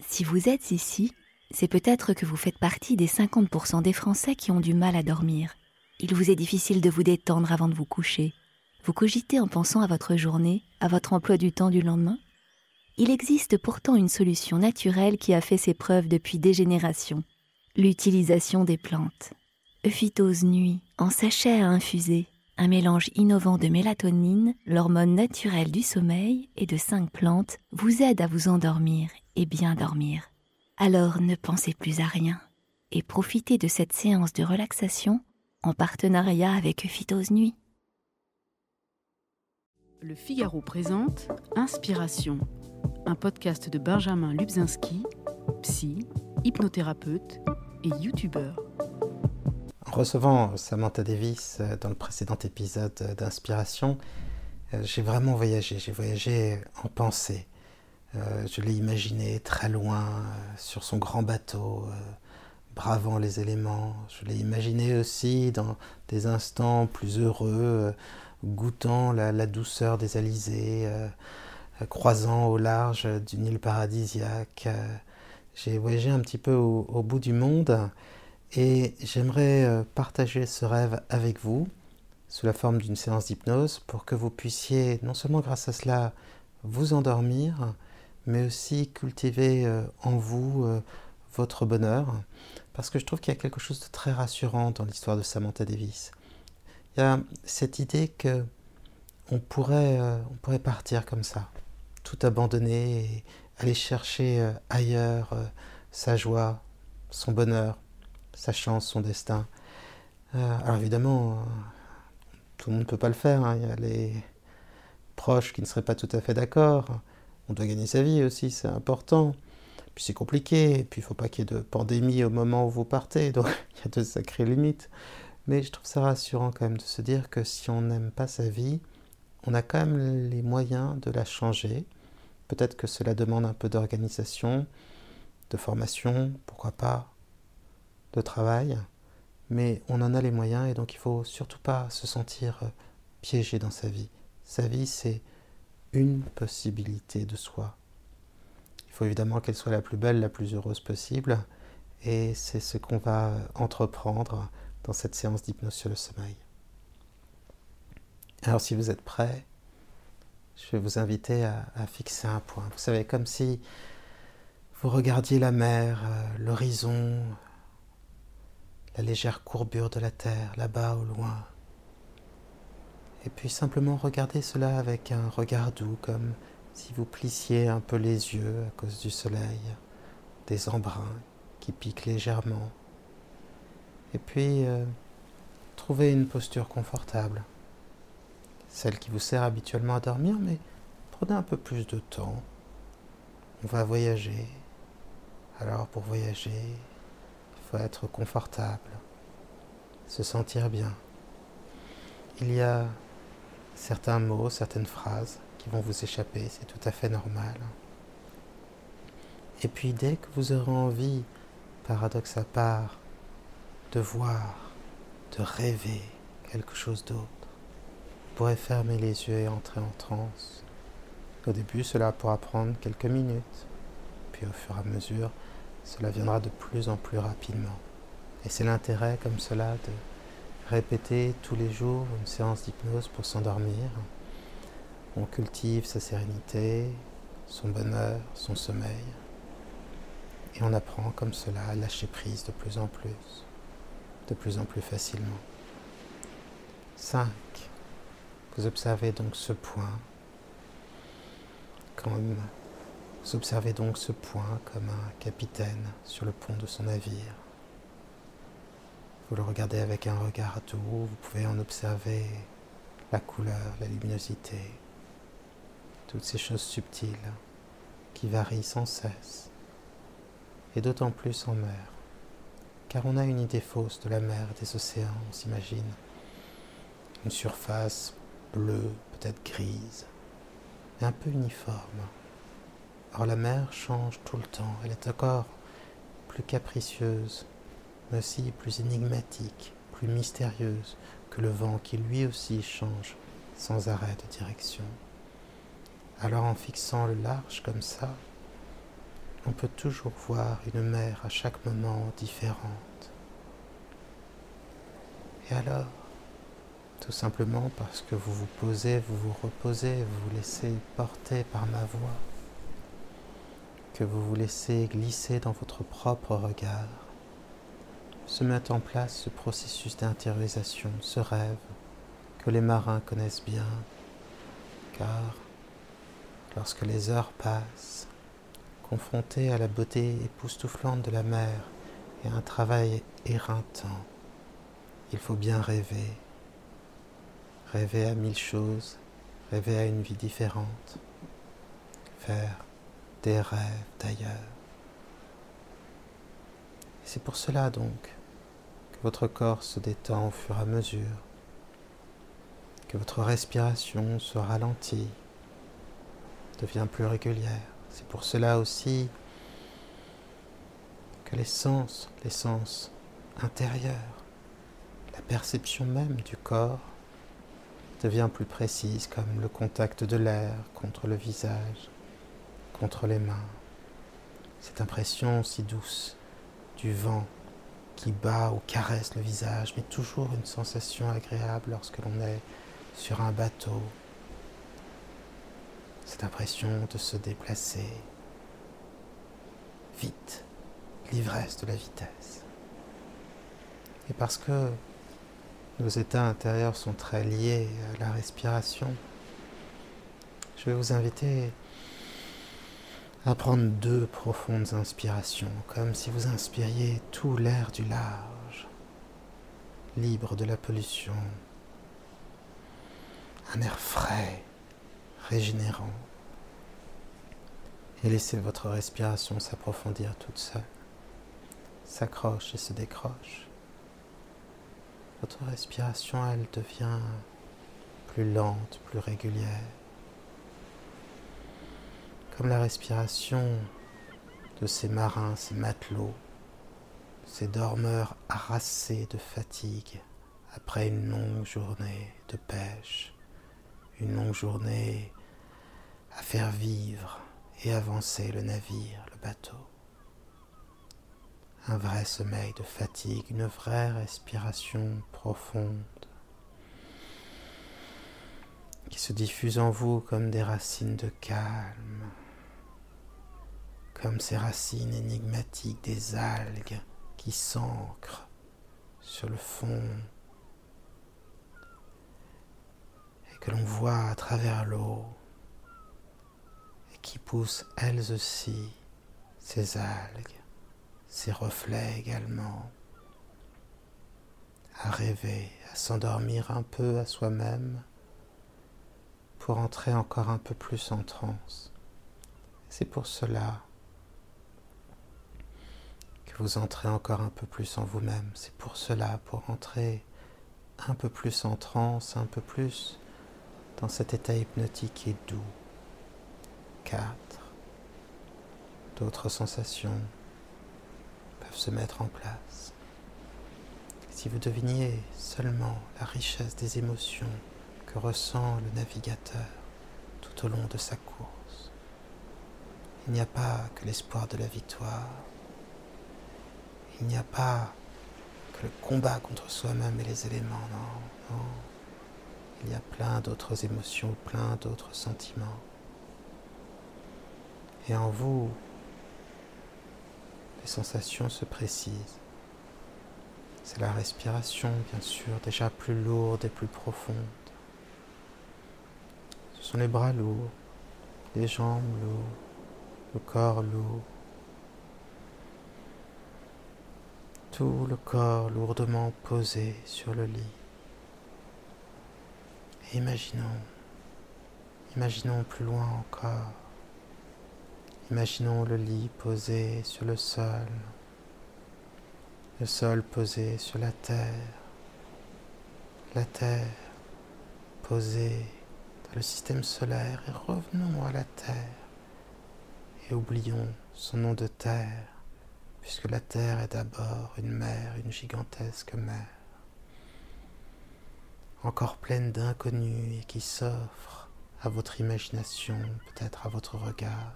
Si vous êtes ici, c'est peut-être que vous faites partie des 50% des Français qui ont du mal à dormir. Il vous est difficile de vous détendre avant de vous coucher. Vous cogitez en pensant à votre journée, à votre emploi du temps du lendemain Il existe pourtant une solution naturelle qui a fait ses preuves depuis des générations. L'utilisation des plantes. Euphytose nuit, en sachet à infuser, un mélange innovant de mélatonine, l'hormone naturelle du sommeil, et de cinq plantes vous aide à vous endormir et bien dormir. Alors ne pensez plus à rien et profitez de cette séance de relaxation en partenariat avec Phytose Nuit. Le Figaro présente Inspiration, un podcast de Benjamin Lubzinski, psy, hypnothérapeute et youtubeur. En recevant Samantha Davis dans le précédent épisode d'Inspiration, euh, j'ai vraiment voyagé, j'ai voyagé en pensée. Euh, je l'ai imaginé très loin sur son grand bateau, bravant les éléments. Je l'ai imaginé aussi dans des instants plus heureux, goûtant la, douceur des alizés, croisant au large d'une île paradisiaque. J'ai voyagé un petit peu au bout du monde et j'aimerais euh, partager ce rêve avec vous sous la forme d'une séance d'hypnose pour que vous puissiez non seulement grâce à cela vous endormir, mais aussi cultiver euh, en vous euh, votre bonheur. Parce que je trouve qu'il y a quelque chose de très rassurant dans l'histoire de Samantha Davis. Il y a cette idée que on pourrait, on pourrait partir comme ça, tout abandonner et aller chercher ailleurs sa joie, son bonheur, sa chance, son destin. Euh, alors évidemment, tout le monde ne peut pas le faire. Hein. Il y a les proches qui ne seraient pas tout à fait d'accord. On doit gagner sa vie aussi, c'est important. Puis c'est compliqué, et puis il ne faut pas qu'il y ait de pandémie au moment où vous partez, donc il y a de sacrées limites. Mais je trouve ça rassurant quand même de se dire que si on n'aime pas sa vie, on a quand même les moyens de la changer. Peut-être que cela demande un peu d'organisation, de formation, pourquoi pas, de travail, mais on en a les moyens et donc il faut surtout pas se sentir euh, piégé dans sa vie. Sa vie, c'est une possibilité de soi. Il faut évidemment qu'elle soit la plus belle, la plus heureuse possible, et c'est ce qu'on va entreprendre dans cette séance d'hypnose sur le sommeil. Alors si vous êtes prêts, je vais vous inviter à, fixer un point. Vous savez, comme si vous regardiez la mer, euh, l'horizon, la légère courbure de la terre là-bas au loin. Et puis simplement regardez cela avec un regard doux, comme si vous plissiez un peu les yeux à cause du soleil, des embruns qui piquent légèrement. Et puis euh, trouvez une posture confortable, celle qui vous sert habituellement à dormir, mais prenez un peu plus de temps. On va voyager. Alors pour voyager, faut être confortable, se sentir bien. Il y a certains mots, certaines phrases qui vont vous échapper, c'est tout à fait normal. Et puis dès que vous aurez envie, paradoxe à part, de voir, de rêver quelque chose d'autre, vous pourrez fermer les yeux et entrer en transe. Au début, cela pourra prendre quelques minutes, puis au fur et à mesure, cela viendra de plus en plus rapidement. Et c'est l'intérêt comme cela de répéter tous les jours une séance d'hypnose pour s'endormir. On cultive sa sérénité, son bonheur, son sommeil. Et on apprend comme cela à lâcher prise de plus en plus, de plus en plus facilement. 5. Vous observez donc ce point comme vous observez donc ce point comme un capitaine sur le pont de son navire. Vous le regardez avec un regard doux, vous pouvez en observer la couleur, la luminosité, toutes ces choses subtiles qui varient sans cesse, et d'autant plus en mer, car on a une idée fausse de la mer et des océans, on s'imagine. Une surface bleue, peut-être grise, et un peu uniforme. Or la mer change tout le temps, elle est encore plus capricieuse, mais aussi plus énigmatique, plus mystérieuse que le vent qui lui aussi change sans arrêt de direction. Alors en fixant le large comme ça, on peut toujours voir une mer à chaque moment différente. Et alors, tout simplement parce que vous vous posez, vous vous reposez, vous vous laissez porter par ma voix, que vous vous laissez glisser dans votre propre regard, se met en place ce processus d'intériorisation, ce rêve que les marins connaissent bien, car lorsque les heures passent, confrontés à la beauté époustouflante de la mer et à un travail éreintant, il faut bien rêver, rêver à mille choses, rêver à une vie différente, faire des rêves d'ailleurs. C'est pour cela donc votre corps se détend au fur et à mesure, que votre respiration se ralentit, devient plus régulière. C'est pour cela aussi que les sens, les sens intérieurs, la perception même du corps devient plus précise, comme le contact de l'air contre le visage, contre les mains. Cette impression si douce du vent qui bat ou caresse le visage, mais toujours une sensation agréable lorsque l'on est sur un bateau. Cette impression de se déplacer vite, l'ivresse de la vitesse. Et parce que nos états intérieurs sont très liés à la respiration, je vais vous inviter à prendre deux profondes inspirations, comme si vous inspiriez tout l'air du large, libre de la pollution, un air frais, régénérant, et laissez votre respiration s'approfondir toute seule, s'accroche et se décroche. Votre respiration, elle devient plus lente, plus régulière comme la respiration de ces marins, ces matelots, ces dormeurs harassés de fatigue après une longue journée de pêche, une longue journée à faire vivre et avancer le navire, le bateau. Un vrai sommeil de fatigue, une vraie respiration profonde qui se diffuse en vous comme des racines de calme comme ces racines énigmatiques des algues qui s'ancrent sur le fond et que l'on voit à travers l'eau et qui poussent elles aussi ces algues, ces reflets également, à rêver, à s'endormir un peu à soi-même pour entrer encore un peu plus en transe. C'est pour cela vous entrez encore un peu plus en vous-même. C'est pour cela, pour entrer un peu plus en transe, un peu plus dans cet état hypnotique et doux. 4. D'autres sensations peuvent se mettre en place. Si vous deviniez seulement la richesse des émotions que ressent le navigateur tout au long de sa course, il n'y a pas que l'espoir de la victoire, il n'y a pas que le combat contre soi-même et les éléments, non, non. Il y a plein d'autres émotions, plein d'autres sentiments. Et en vous, les sensations se précisent. C'est la respiration, bien sûr, déjà plus lourde et plus profonde. Ce sont les bras lourds, les jambes lourdes, le corps lourd. Tout le corps lourdement posé sur le lit. Et imaginons, imaginons plus loin encore, imaginons le lit posé sur le sol, le sol posé sur la terre, la terre posée dans le système solaire. Et revenons à la terre et oublions son nom de terre puisque la terre est d'abord une mer, une gigantesque mer, encore pleine d'inconnus et qui s'offre à votre imagination, peut-être à votre regard.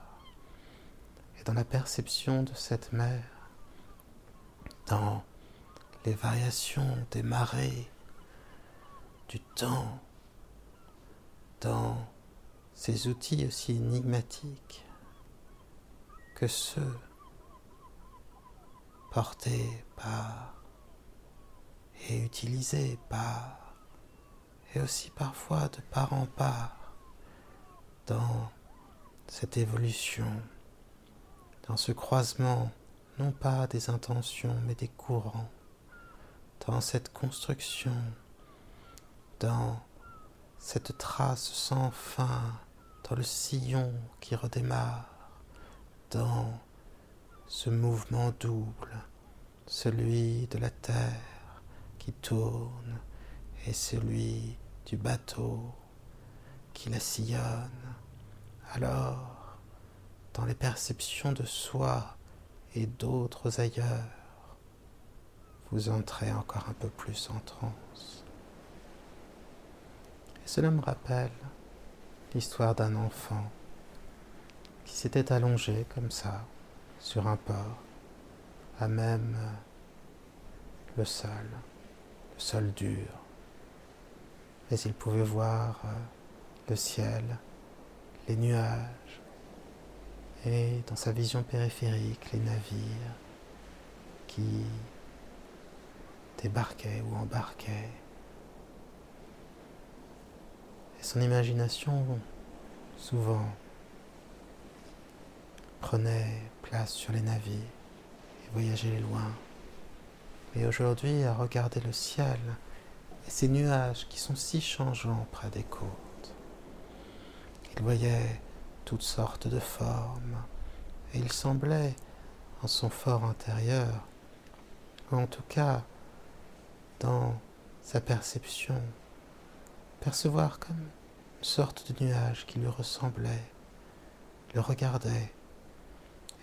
et dans la perception de cette mer, dans les variations des marées, du temps, dans ces outils aussi énigmatiques que ceux portés par et utilisés par, et aussi parfois de part en part, dans cette évolution, dans ce croisement, non pas des intentions, mais des courants, dans cette construction, dans cette trace sans fin, dans le sillon qui redémarre, dans ce mouvement double, celui de la terre qui tourne et celui du bateau qui la sillonne. Alors, dans les perceptions de soi et d'autres ailleurs, vous entrez encore un peu plus en transe. Et cela me rappelle l'histoire d'un enfant qui s'était allongé comme ça sur un port, à même le sol, le sol dur. Mais il pouvait voir euh, le ciel, les nuages, et dans sa vision périphérique, les navires qui débarquaient ou embarquaient. Et son imagination, souvent, prenait sur les navires et voyageait loin. Mais aujourd'hui, à regarder le ciel et ces nuages qui sont si changeants près des côtes, il voyait toutes sortes de formes et il semblait, en son fort intérieur, ou en tout cas dans sa perception, percevoir comme une sorte de nuage qui lui ressemblait, le regardait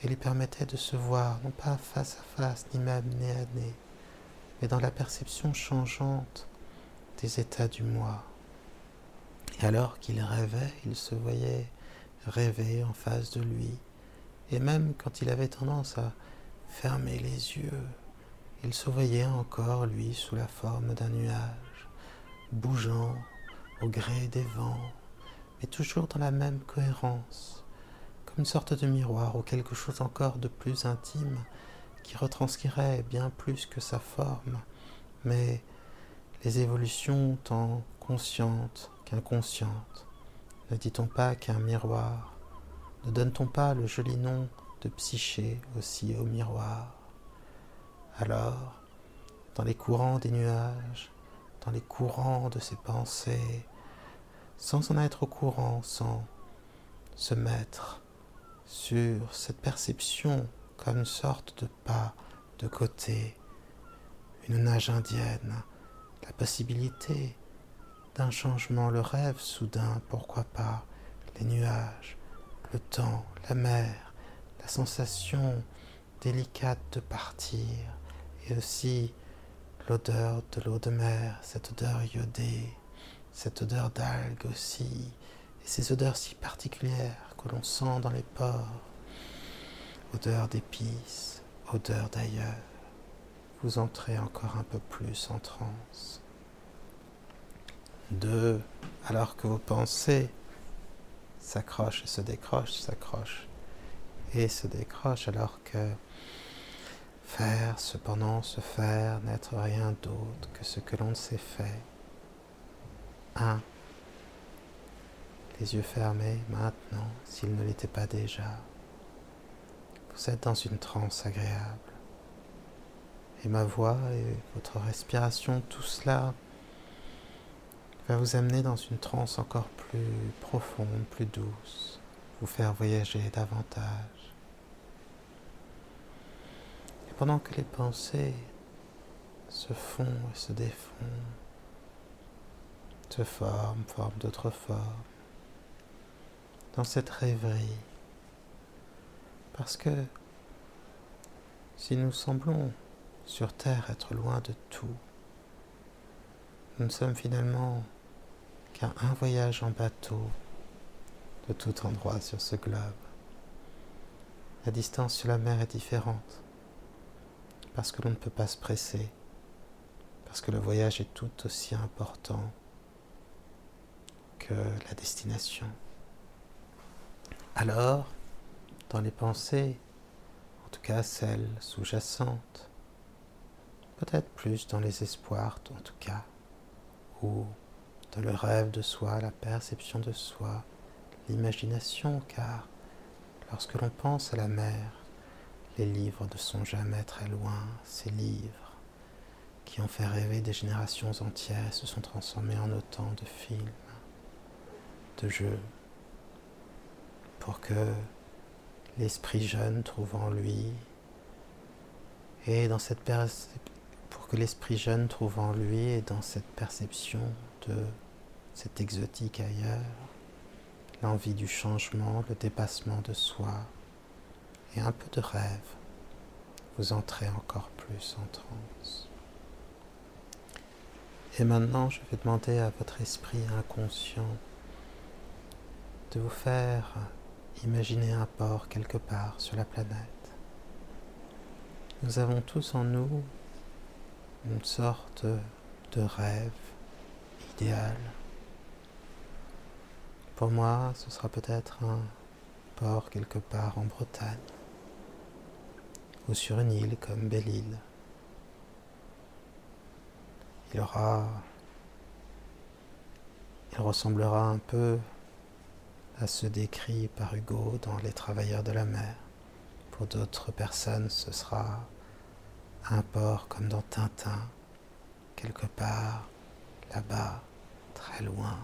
et lui permettait de se voir, non pas face à face, ni même nez à nez, mais dans la perception changeante des états du moi. Et alors qu'il rêvait, il se voyait rêver en face de lui, et même quand il avait tendance à fermer les yeux, il se voyait encore, lui, sous la forme d'un nuage, bougeant au gré des vents, mais toujours dans la même cohérence, une sorte de miroir ou quelque chose encore de plus intime qui retranscrirait bien plus que sa forme, mais les évolutions tant conscientes qu'inconscientes. Ne dit-on pas qu'un miroir Ne donne-t-on pas le joli nom de psyché aussi au miroir? Alors, dans les courants des nuages, dans les courants de ses pensées, sans en être au courant, sans se mettre sur cette perception comme sorte de pas de côté, une nage indienne, la possibilité d'un changement, le rêve soudain, pourquoi pas, les nuages, le temps, la mer, la sensation délicate de partir, et aussi l'odeur de l'eau de mer, cette odeur iodée, cette odeur d'algues aussi, et ces odeurs si particulières que l'on sent dans les pores, odeur d'épices, odeur d'ailleurs, vous entrez encore un peu plus en transe. Deux, alors que vos pensées s'accrochent et se décrochent, s'accrochent et se décrochent, alors que faire, cependant, se faire, n'être rien d'autre que ce que l'on s'est fait. Un, les yeux fermés maintenant, s'ils ne l'étaient pas déjà. Vous êtes dans une transe agréable. Et ma voix et votre respiration, tout cela va vous amener dans une transe encore plus profonde, plus douce, vous faire voyager davantage. Et pendant que les pensées se font et se défont, se forment, forment d'autres formes, dans cette rêverie. Parce que si nous semblons sur Terre être loin de tout, nous ne sommes finalement qu'à un voyage en bateau de tout endroit sur ce globe. La distance sur la mer est différente parce que l'on ne peut pas se presser, parce que le voyage est tout aussi important que la destination. Alors, dans les pensées, en tout cas celles sous-jacentes, peut-être plus dans les espoirs en tout cas, ou dans le rêve de soi, la perception de soi, l'imagination, car lorsque l'on pense à la mer, les livres ne sont jamais très loin, ces livres qui ont fait rêver des générations entières se sont transformés en autant de films, de jeux, pour que l'esprit jeune trouve en lui, et dans cette pour que l'esprit jeune trouve en lui et dans cette perception de cet exotique ailleurs, l'envie du changement, le dépassement de soi et un peu de rêve, vous entrez encore plus en transe. Et maintenant, je vais demander à votre esprit inconscient de vous faire imaginer un port quelque part sur la planète. Nous avons tous en nous une sorte de rêve idéal. Pour moi, ce sera peut-être un port quelque part en Bretagne ou sur une île comme Belle-Île. Il aura il ressemblera un peu à ceux décrits par Hugo dans Les Travailleurs de la mer. Pour d'autres personnes, ce sera un port comme dans Tintin, quelque part là-bas, très loin,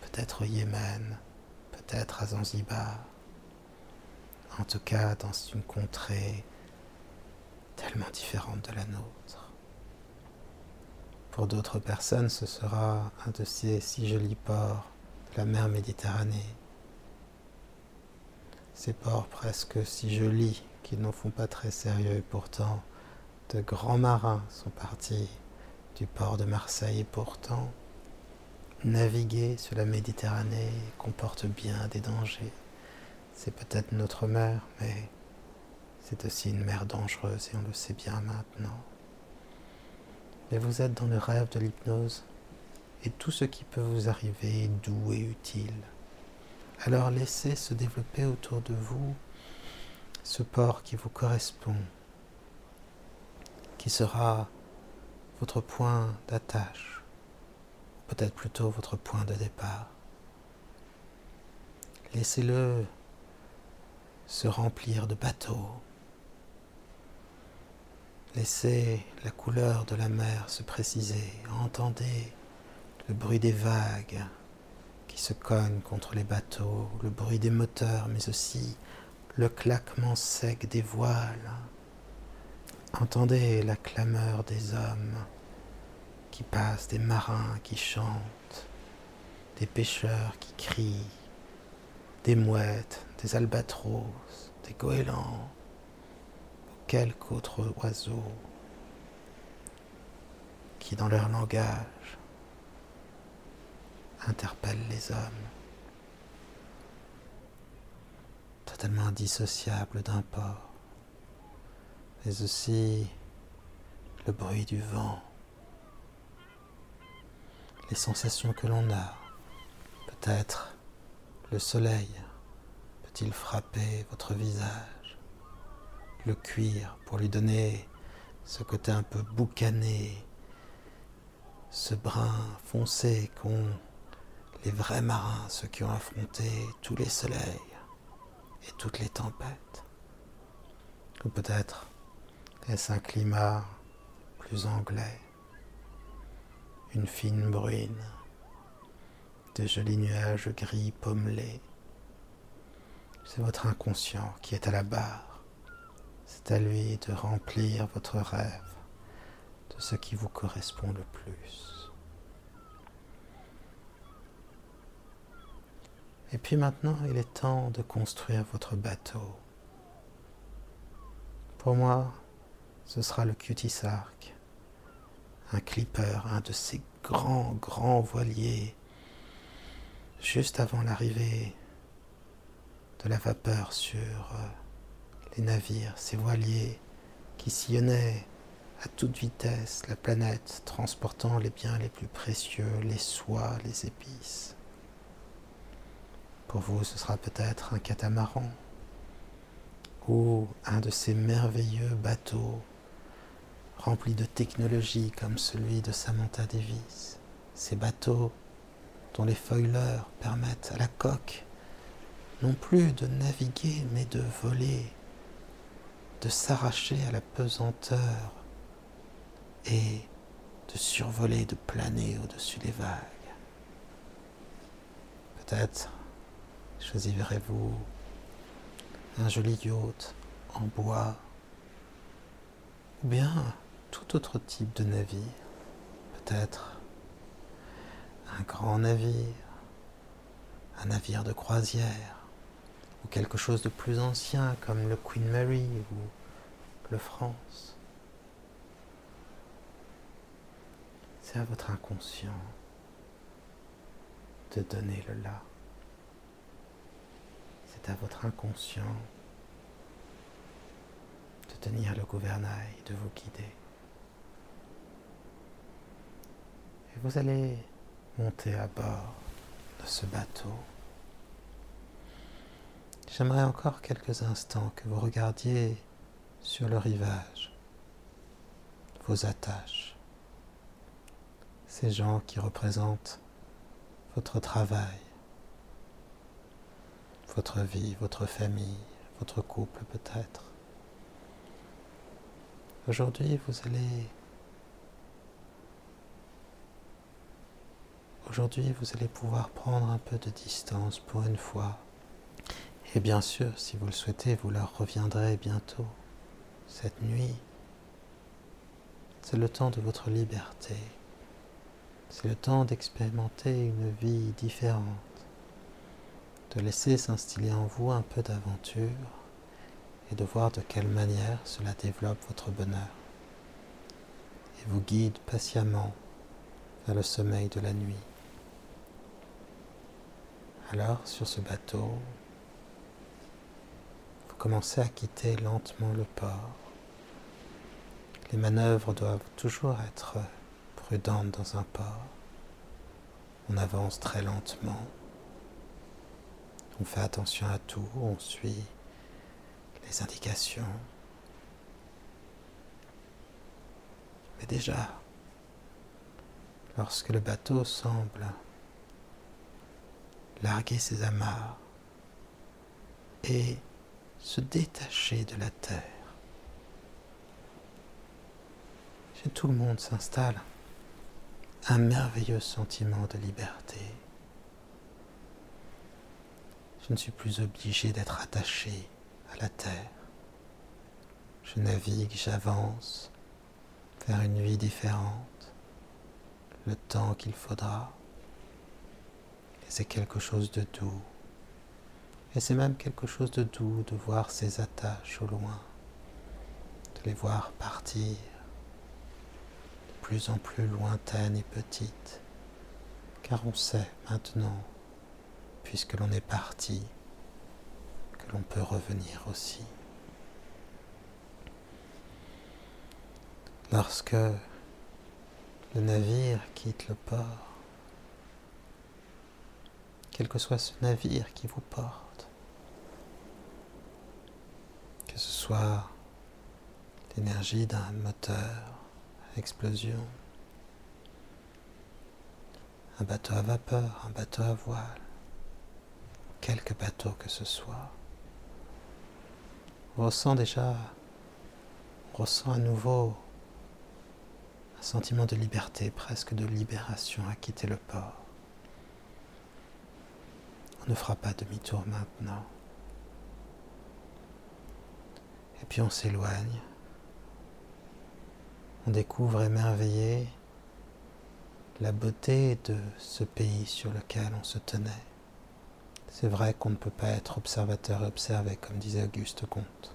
peut-être au Yémen, peut-être à Zanzibar, en tout cas dans une contrée tellement différente de la nôtre. Pour d'autres personnes, ce sera un de ces si jolis ports la mer Méditerranée. Ces ports presque si jolis qu'ils n'en font pas très sérieux et pourtant de grands marins sont partis du port de Marseille et pourtant naviguer sur la Méditerranée comporte bien des dangers. C'est peut-être notre mer, mais c'est aussi une mer dangereuse et on le sait bien maintenant. Mais vous êtes dans le rêve de l'hypnose? Et tout ce qui peut vous arriver doux et utile. Alors laissez se développer autour de vous ce port qui vous correspond, qui sera votre point d'attache, peut-être plutôt votre point de départ. Laissez-le se remplir de bateaux. Laissez la couleur de la mer se préciser. Entendez le bruit des vagues qui se cognent contre les bateaux, le bruit des moteurs, mais aussi le claquement sec des voiles. Entendez la clameur des hommes qui passent, des marins qui chantent, des pêcheurs qui crient, des mouettes, des albatros, des goélands, ou quelques autres oiseaux qui dans leur langage interpelle les hommes, totalement indissociable d'un port, mais aussi le bruit du vent, les sensations que l'on a, peut-être le soleil peut-il frapper votre visage, le cuir pour lui donner ce côté un peu boucané, ce brun foncé qu'ont les vrais marins, ceux qui ont affronté tous les soleils et toutes les tempêtes. Ou peut-être est-ce un climat plus anglais, une fine bruine, de jolis nuages gris pommelés. C'est votre inconscient qui est à la barre. C'est à lui de remplir votre rêve de ce qui vous correspond le plus. Et puis maintenant, il est temps de construire votre bateau. Pour moi, ce sera le Cutie-Sark, un clipper, un de ces grands, grands voiliers, juste avant l'arrivée de la vapeur sur euh, les navires, ces voiliers qui sillonnaient à toute vitesse la planète, transportant les biens les plus précieux, les soies, les épices. Pour vous, ce sera peut-être un catamaran ou un de ces merveilleux bateaux remplis de technologie comme celui de Samantha Davis. Ces bateaux dont les foilers permettent à la coque non plus de naviguer mais de voler, de s'arracher à la pesanteur et de survoler, de planer au-dessus des vagues. Peut-être choisirez-vous un joli yacht en bois ou bien tout autre type de navire, peut-être un grand navire, un navire de croisière ou quelque chose de plus ancien comme le Queen Mary ou le France? C'est à votre inconscient de donner le là. À votre inconscient de tenir le gouvernail, de vous guider. Et vous allez monter à bord de ce bateau. J'aimerais encore quelques instants que vous regardiez sur le rivage vos attaches, ces gens qui représentent votre travail, votre vie, votre famille, votre couple peut-être. Aujourd'hui, vous allez Aujourd'hui, vous allez pouvoir prendre un peu de distance pour une fois. Et bien sûr, si vous le souhaitez, vous leur reviendrez bientôt. Cette nuit, c'est le temps de votre liberté. C'est le temps d'expérimenter une vie différente, de laisser s'instiller en vous un peu d'aventure et de voir de quelle manière cela développe votre bonheur et vous guide patiemment vers le sommeil de la nuit. Alors, sur ce bateau, vous commencez à quitter lentement le port. Les manœuvres doivent toujours être prudentes dans un port. On avance très lentement. On fait attention à tout, on suit les indications. Mais déjà, lorsque le bateau semble larguer ses amarres et se détacher de la terre. Chez tout le monde s'installe un merveilleux sentiment de liberté. Je ne suis plus obligé d'être attaché à la terre. Je navigue, j'avance vers une vie différente, le temps qu'il faudra c'est quelque chose de doux. Et c'est même quelque chose de doux de voir ces attaches au loin, de les voir partir de plus en plus lointaines et petites, car on sait maintenant, puisque l'on est parti, que l'on peut revenir aussi. Lorsque le navire quitte le port, quel que soit ce navire qui vous porte, que ce soit l'énergie d'un moteur explosion, un bateau à vapeur, un bateau à voile, quelque bateau que ce soit. On ressent déjà, on ressent à nouveau un sentiment de liberté, presque de libération à quitter le port. On ne fera pas demi-tour maintenant. Et puis on s'éloigne. On découvre émerveillé la beauté de ce pays sur lequel on se tenait. C'est vrai qu'on ne peut pas être observateur et observé, comme disait Auguste Comte.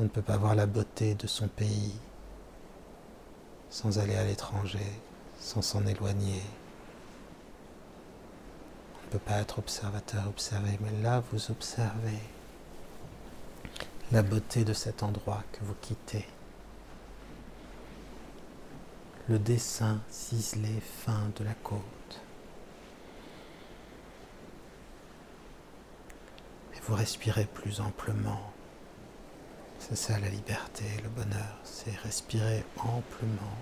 On ne peut pas voir la beauté de son pays sans aller à l'étranger, sans s'en éloigner, ne peut pas être observateur observé, mais là vous observez la beauté de cet endroit que vous quittez. Le dessin ciselé fin de la côte. Et vous respirez plus amplement. C'est ça la liberté, le bonheur, c'est respirer amplement,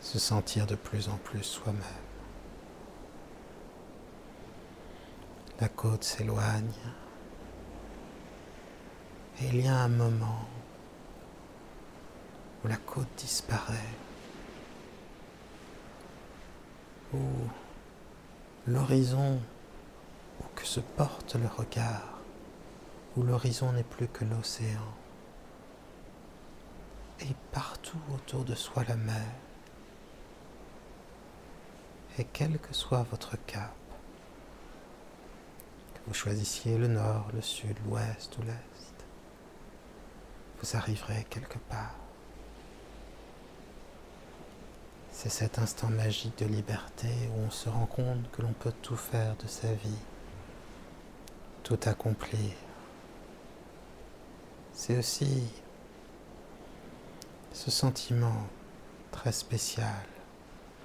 se sentir de plus en plus soi-même. La côte s'éloigne et il y a un moment où la côte disparaît, où l'horizon, où que se porte le regard, où l'horizon n'est plus que l'océan, et partout autour de soi la mer. Et quel que soit votre cap, que vous choisissiez le nord, le sud, l'ouest ou l'est, vous arriverez quelque part. C'est cet instant magique de liberté où on se rend compte que l'on peut tout faire de sa vie, tout accomplir, c'est aussi ce sentiment très spécial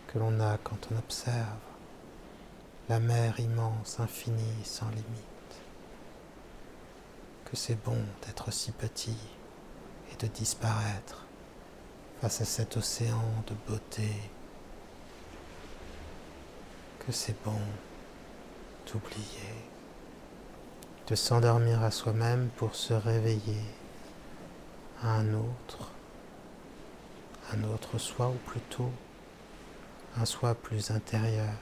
que l'on a quand on observe la mer immense, infinie, sans limite. Que c'est bon d'être si petit et de disparaître face à cet océan de beauté. Que c'est bon d'oublier, de s'endormir à soi-même pour se réveiller un autre, un autre soi ou plutôt un soi plus intérieur.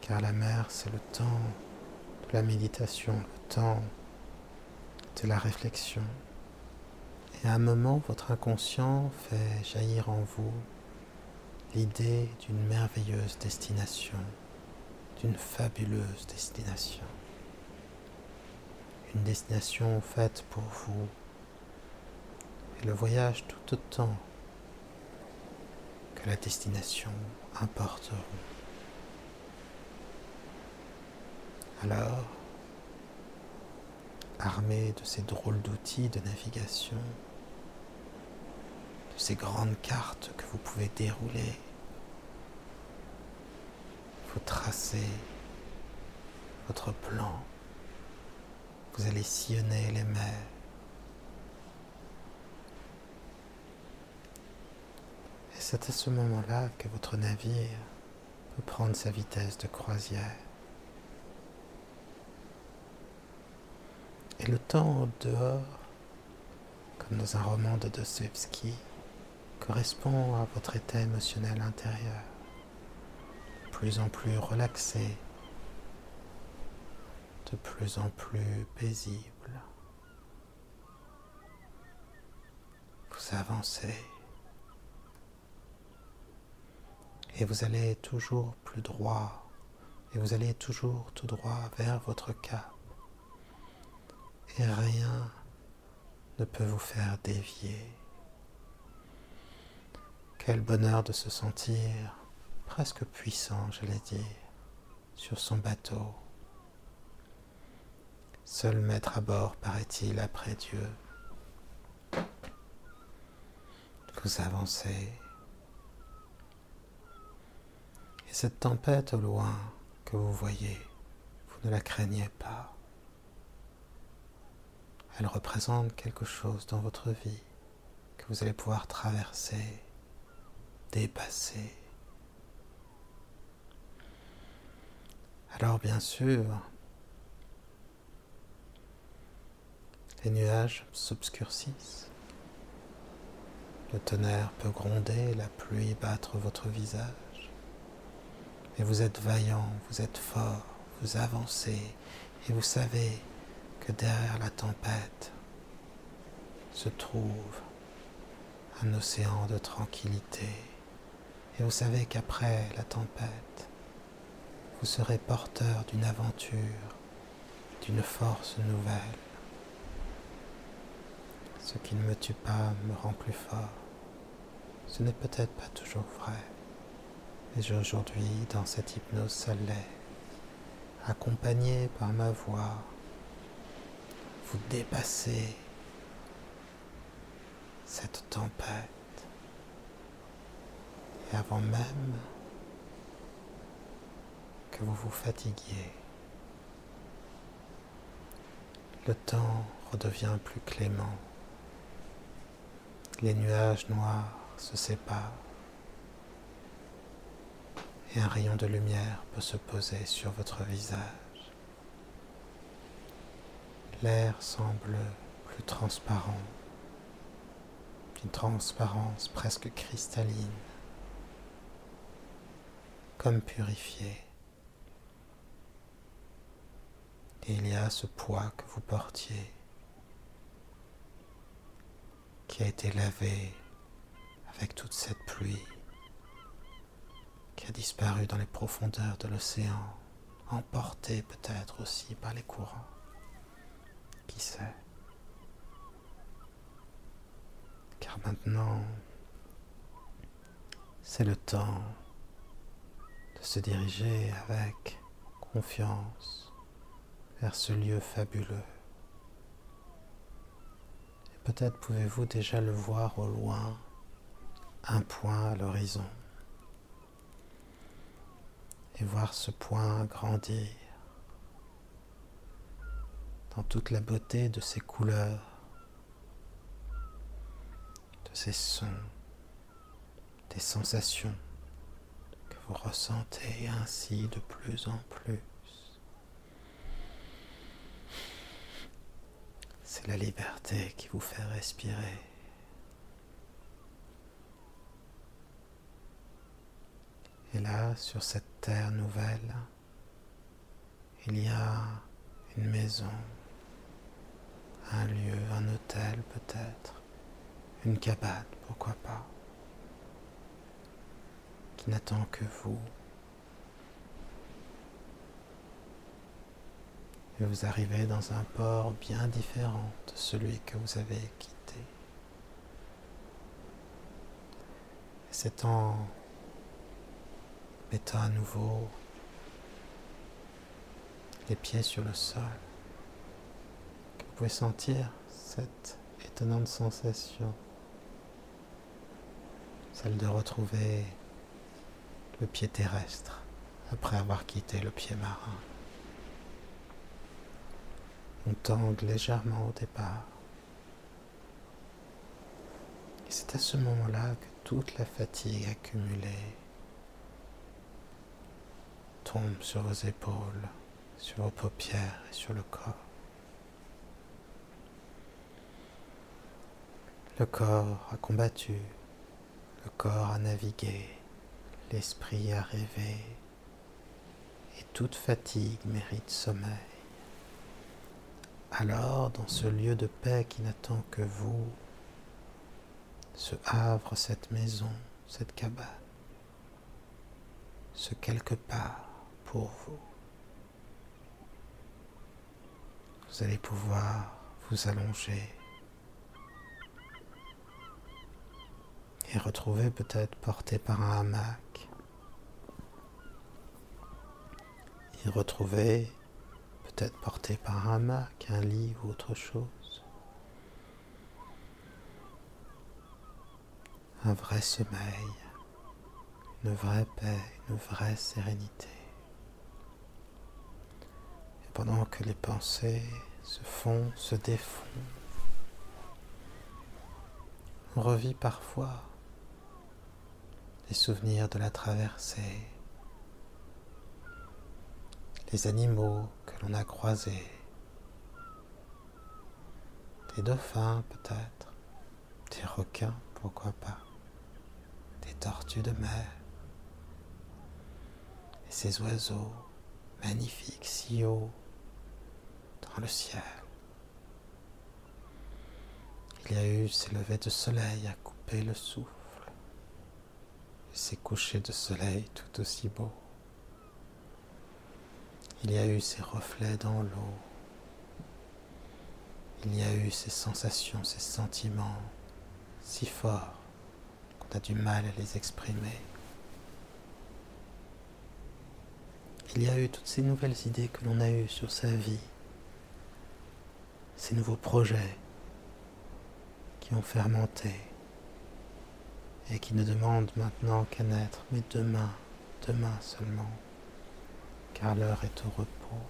Car la mer, c'est le temps de la méditation, le temps de la réflexion. Et à un moment, votre inconscient fait jaillir en vous l'idée d'une merveilleuse destination, d'une fabuleuse destination une destination faite pour vous et le voyage tout autant que la destination importeront. Alors, armé de ces drôles d'outils de navigation, de ces grandes cartes que vous pouvez dérouler, vous tracez votre plan vous allez sillonner les mers. Et c'est à ce moment-là que votre navire peut prendre sa vitesse de croisière. Et le temps dehors, comme dans un roman de Dostoevsky, correspond à votre état émotionnel intérieur, plus en plus relaxé, plus en plus paisible. Vous avancez et vous allez toujours plus droit et vous allez toujours tout droit vers votre cap et rien ne peut vous faire dévier. Quel bonheur de se sentir presque puissant, j'allais dire, sur son bateau Seul maître à bord, paraît-il, après Dieu. Vous avancez. Et cette tempête au loin que vous voyez, vous ne la craignez pas. Elle représente quelque chose dans votre vie que vous allez pouvoir traverser, dépasser. Alors bien sûr, Les nuages s'obscurcissent. Le tonnerre peut gronder, la pluie battre votre visage. Mais vous êtes vaillant, vous êtes fort, vous avancez et vous savez que derrière la tempête se trouve un océan de tranquillité. Et vous savez qu'après la tempête, vous serez porteur d'une aventure, d'une force nouvelle. Ce qui ne me tue pas me rend plus fort. Ce n'est peut-être pas toujours vrai, mais aujourd'hui, dans cette hypnose, l'est, accompagné par ma voix, vous dépasser cette tempête. Et avant même que vous vous fatiguiez, le temps redevient plus clément. Les nuages noirs se séparent et un rayon de lumière peut se poser sur votre visage. L'air semble plus transparent, d'une transparence presque cristalline, comme purifié. Et il y a ce poids que vous portiez qui a été lavé avec toute cette pluie qui a disparu dans les profondeurs de l'océan, emporté peut-être aussi par les courants. Qui sait? Car maintenant, c'est le temps de se diriger avec confiance vers ce lieu fabuleux. Peut-être pouvez-vous déjà le voir au loin, un point à l'horizon et voir ce point grandir dans toute la beauté de ses couleurs, de ses sons, des sensations que vous ressentez ainsi de plus en plus. C'est la liberté qui vous fait respirer. Et là, sur cette terre nouvelle, il y a une maison, un lieu, un hôtel peut-être, une cabane, pourquoi pas, qui n'attend que vous. Et vous arrivez dans un port bien différent de celui que vous avez quitté. C'est en mettant à nouveau les pieds sur le sol, que vous pouvez sentir cette étonnante sensation, celle de retrouver le pied terrestre après avoir quitté le pied marin. On tangue légèrement au départ. Et c'est à ce moment-là que toute la fatigue accumulée tombe sur vos épaules, sur vos paupières et sur le corps. Le corps a combattu, le corps a navigué, l'esprit a rêvé, et toute fatigue mérite sommeil. Alors, dans ce lieu de paix qui n'attend que vous, ce havre, cette maison, cette cabane, ce quelque part, pour vous. Vous allez pouvoir vous allonger et retrouver peut-être porté par un hamac. Et retrouver peut-être porté par un hamac, un lit ou autre chose. Un vrai sommeil, une vraie paix, une vraie sérénité pendant que les pensées se font, se défont. On revit parfois les souvenirs de la traversée, les animaux que l'on a croisés, des dauphins peut-être, des requins, pourquoi pas, des tortues de mer, et ces oiseaux magnifiques si haut le ciel. Il y a eu ces levées de soleil à couper le souffle. Et ces couchers de soleil tout aussi beaux. Il y a eu ces reflets dans l'eau. Il y a eu ces sensations, ces sentiments si forts qu'on a du mal à les exprimer. Il y a eu toutes ces nouvelles idées que l'on a eues sur sa vie, ces nouveaux projets qui ont fermenté et qui ne demandent maintenant qu'à naître, mais demain, demain seulement, car l'heure est au repos.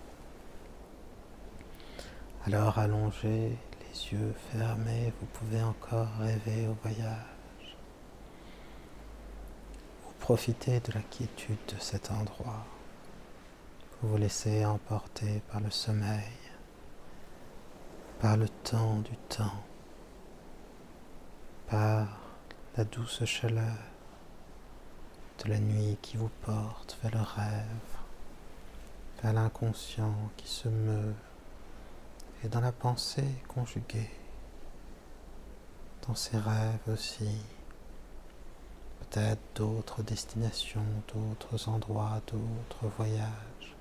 Alors allongez les yeux fermés, vous pouvez encore rêver au voyage. Vous profitez de la quiétude de cet endroit. Vous vous laissez emporter par le sommeil, par le temps du temps, par la douce chaleur de la nuit qui vous porte vers le rêve, vers l'inconscient qui se meut et dans la pensée conjuguée, dans ses rêves aussi, peut-être d'autres destinations, d'autres endroits, d'autres voyages,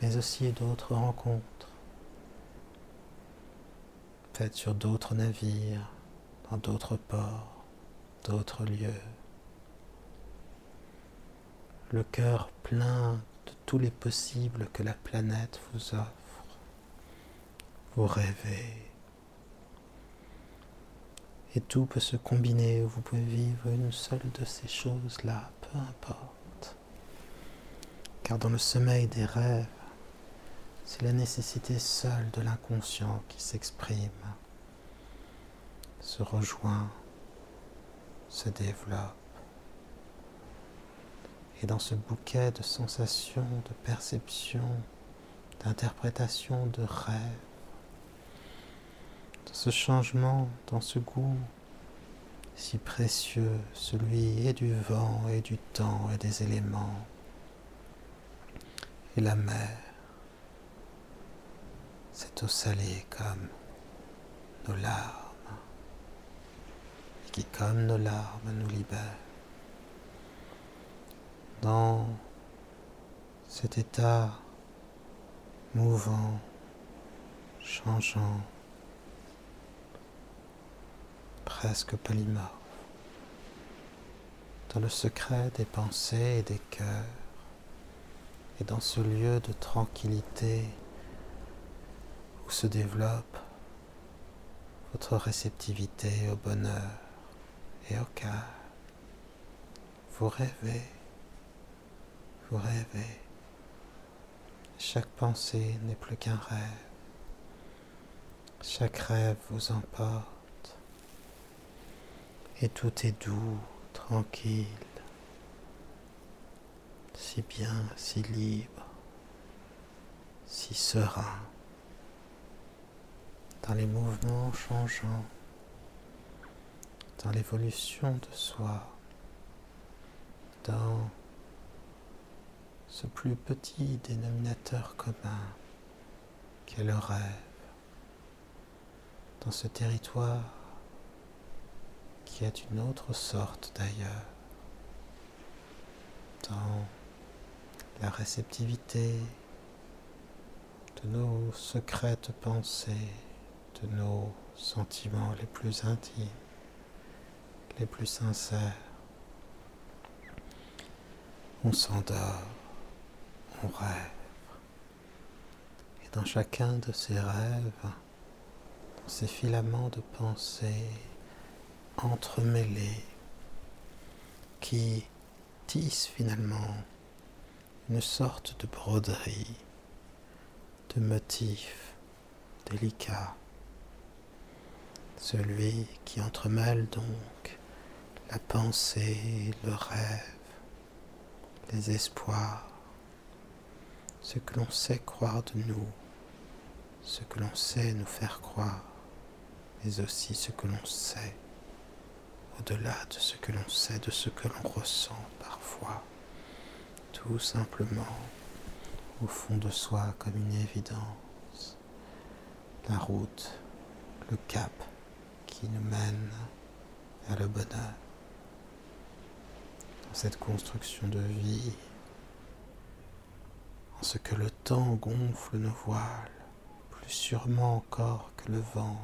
mais aussi d'autres rencontres, peut-être sur d'autres navires, dans d'autres ports, d'autres lieux. Le cœur plein tous les possibles que la planète vous offre vous rêvez. Et tout peut se combiner, vous pouvez vivre une seule de ces choses-là, peu importe. Car dans le sommeil des rêves, c'est la nécessité seule de l'inconscient qui s'exprime, se rejoint, se développe. Et dans ce bouquet de sensations, de perceptions, d'interprétations, de rêves, dans ce changement, dans ce goût si précieux, celui et du vent et du temps et des éléments, et la mer, cette eau salée comme nos larmes, et qui comme nos larmes nous libère. Dans cet état mouvant, changeant, presque polymorphe, dans le secret des pensées et des cœurs, et dans ce lieu de tranquillité où se développe votre réceptivité au bonheur et au calme. Vous rêvez, vous rêvez. Chaque pensée n'est plus qu'un rêve. Chaque rêve vous emporte et tout est doux, tranquille, si bien, si libre, si serein, dans les mouvements changeants, dans l'évolution de soi, dans ce plus petit dénominateur commun qu'est le rêve, dans ce territoire qui est une autre sorte d'ailleurs, dans la réceptivité de nos secrètes pensées, de nos sentiments les plus intimes, les plus sincères. On s'endort, rêve. Et dans chacun de ces rêves, ces filaments de pensée, entremêlés qui tissent finalement une sorte de broderie, de motif délicat, celui qui entremêle donc la pensée, le rêve, les espoirs, ce que l'on sait croire de nous, ce que l'on sait nous faire croire, mais aussi ce que l'on sait au-delà de ce que l'on sait, de ce que l'on ressent parfois, tout simplement au fond de soi comme une évidence, la route, le cap qui nous mène vers le bonheur. Dans cette construction de vie, en ce que le temps gonfle nos voiles, plus sûrement encore que le vent.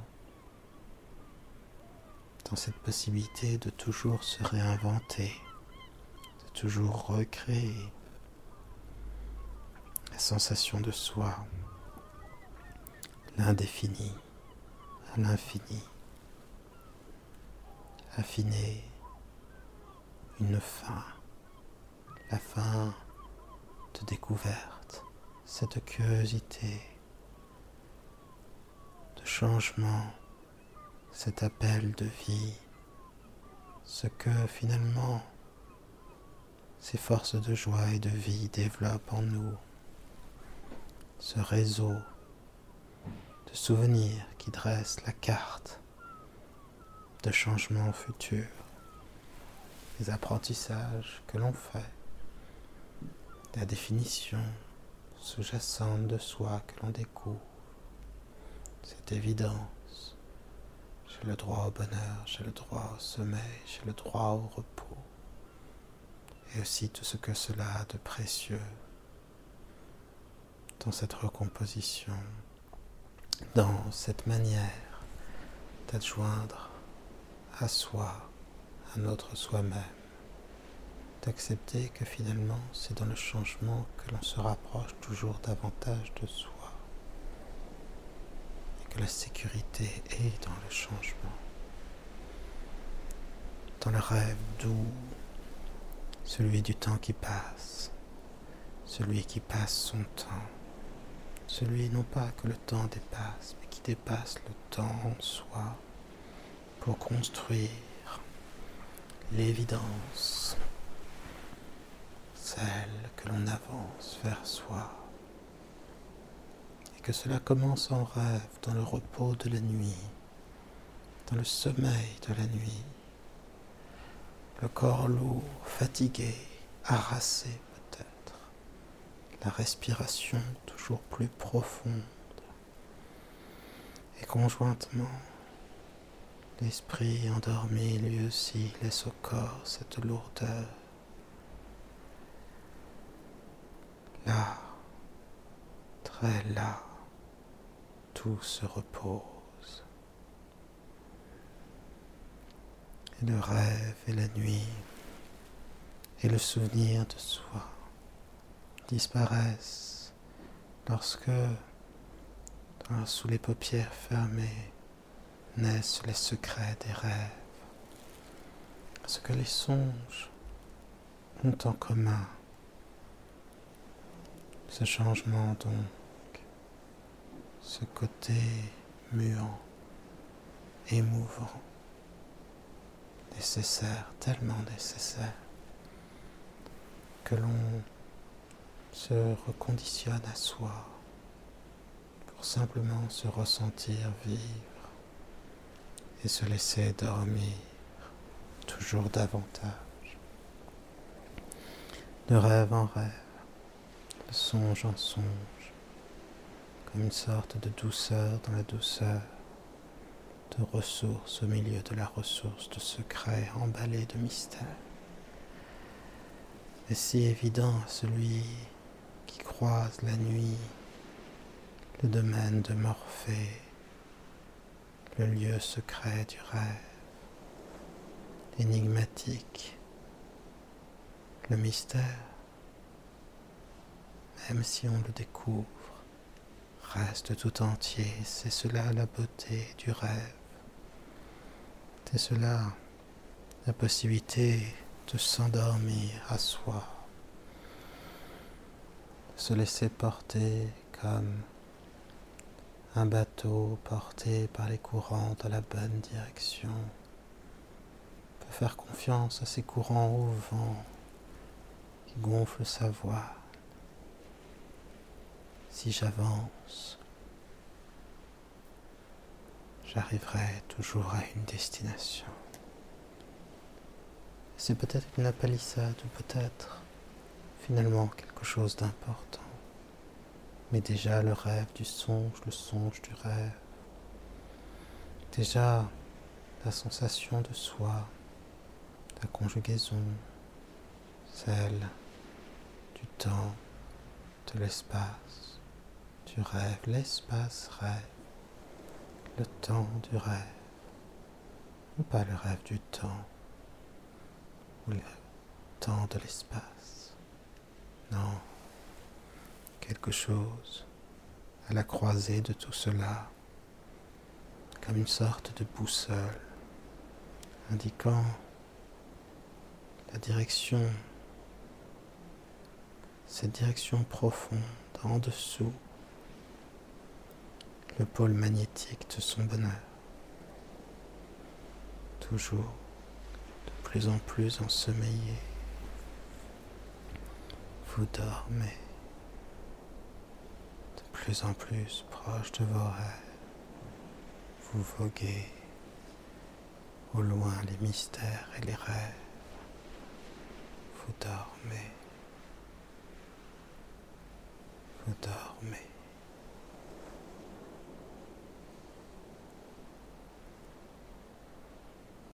Dans cette possibilité de toujours se réinventer, de toujours recréer la sensation de soi, l'indéfini à l'infini, affiner une fin, la fin de découverte, cette curiosité de changement, cet appel de vie, ce que finalement ces forces de joie et de vie développent en nous, ce réseau de souvenirs qui dresse la carte de changement futur, les apprentissages que l'on fait, la définition sous-jacente de soi que l'on découvre, cette évidence. J'ai le droit au bonheur, j'ai le droit au sommeil, j'ai le droit au repos, et aussi tout ce que cela a de précieux dans cette recomposition, dans cette manière d'adjoindre à soi, à notre soi-même, d'accepter que finalement c'est dans le changement que l'on se rapproche toujours davantage de soi et que la sécurité est dans le changement, dans le rêve doux, celui du temps qui passe, celui qui passe son temps, celui non pas que le temps dépasse, mais qui dépasse le temps en soi pour construire l'évidence, celle que l'on avance vers soi, et que cela commence en rêve dans le repos de la nuit, dans le sommeil de la nuit, le corps lourd, fatigué, harassé peut-être, la respiration toujours plus profonde, et conjointement L'esprit endormi lui aussi laisse au corps cette lourdeur. Là, très là, tout se repose. Et le rêve et la nuit et le souvenir de soi disparaissent lorsque, sous les paupières fermées, naissent les secrets des rêves, ce que les songes ont en commun. Ce changement donc, ce côté muant, émouvant, nécessaire, tellement nécessaire, que l'on se reconditionne à soi pour simplement se ressentir vivre et se laisser dormir toujours davantage. De rêve en rêve, songe en songe, comme une sorte de douceur dans la douceur, de ressources au milieu de la ressource, de secret emballé de mystère. Et si évident celui qui croise la nuit le domaine de Morphée le lieu secret du rêve, l'énigmatique, le mystère, même si on le découvre, reste tout entier. C'est cela la beauté du rêve. C'est cela la possibilité de s'endormir à soi, se laisser porter comme un bateau porté par les courants dans la bonne direction peut faire confiance à ces courants au vent qui gonflent sa voix. Si j'avance, j'arriverai toujours à une destination. C'est peut-être une palissade ou peut-être finalement quelque chose d'important. Mais déjà le rêve du songe, le songe du rêve, déjà la sensation de soi, la conjugaison, celle du temps, de l'espace, du rêve, l'espace rêve, le temps du rêve, ou pas le rêve du temps, ou le temps de l'espace. Non quelque chose à la croisée de tout cela, comme une sorte de boussole indiquant la direction, cette direction profonde en dessous, le pôle magnétique de son bonheur, toujours de plus en plus ensommeillé. Vous dormez de plus en plus proche de vos rêves. Vous voguez au loin les mystères et les rêves. Vous dormez. Vous dormez.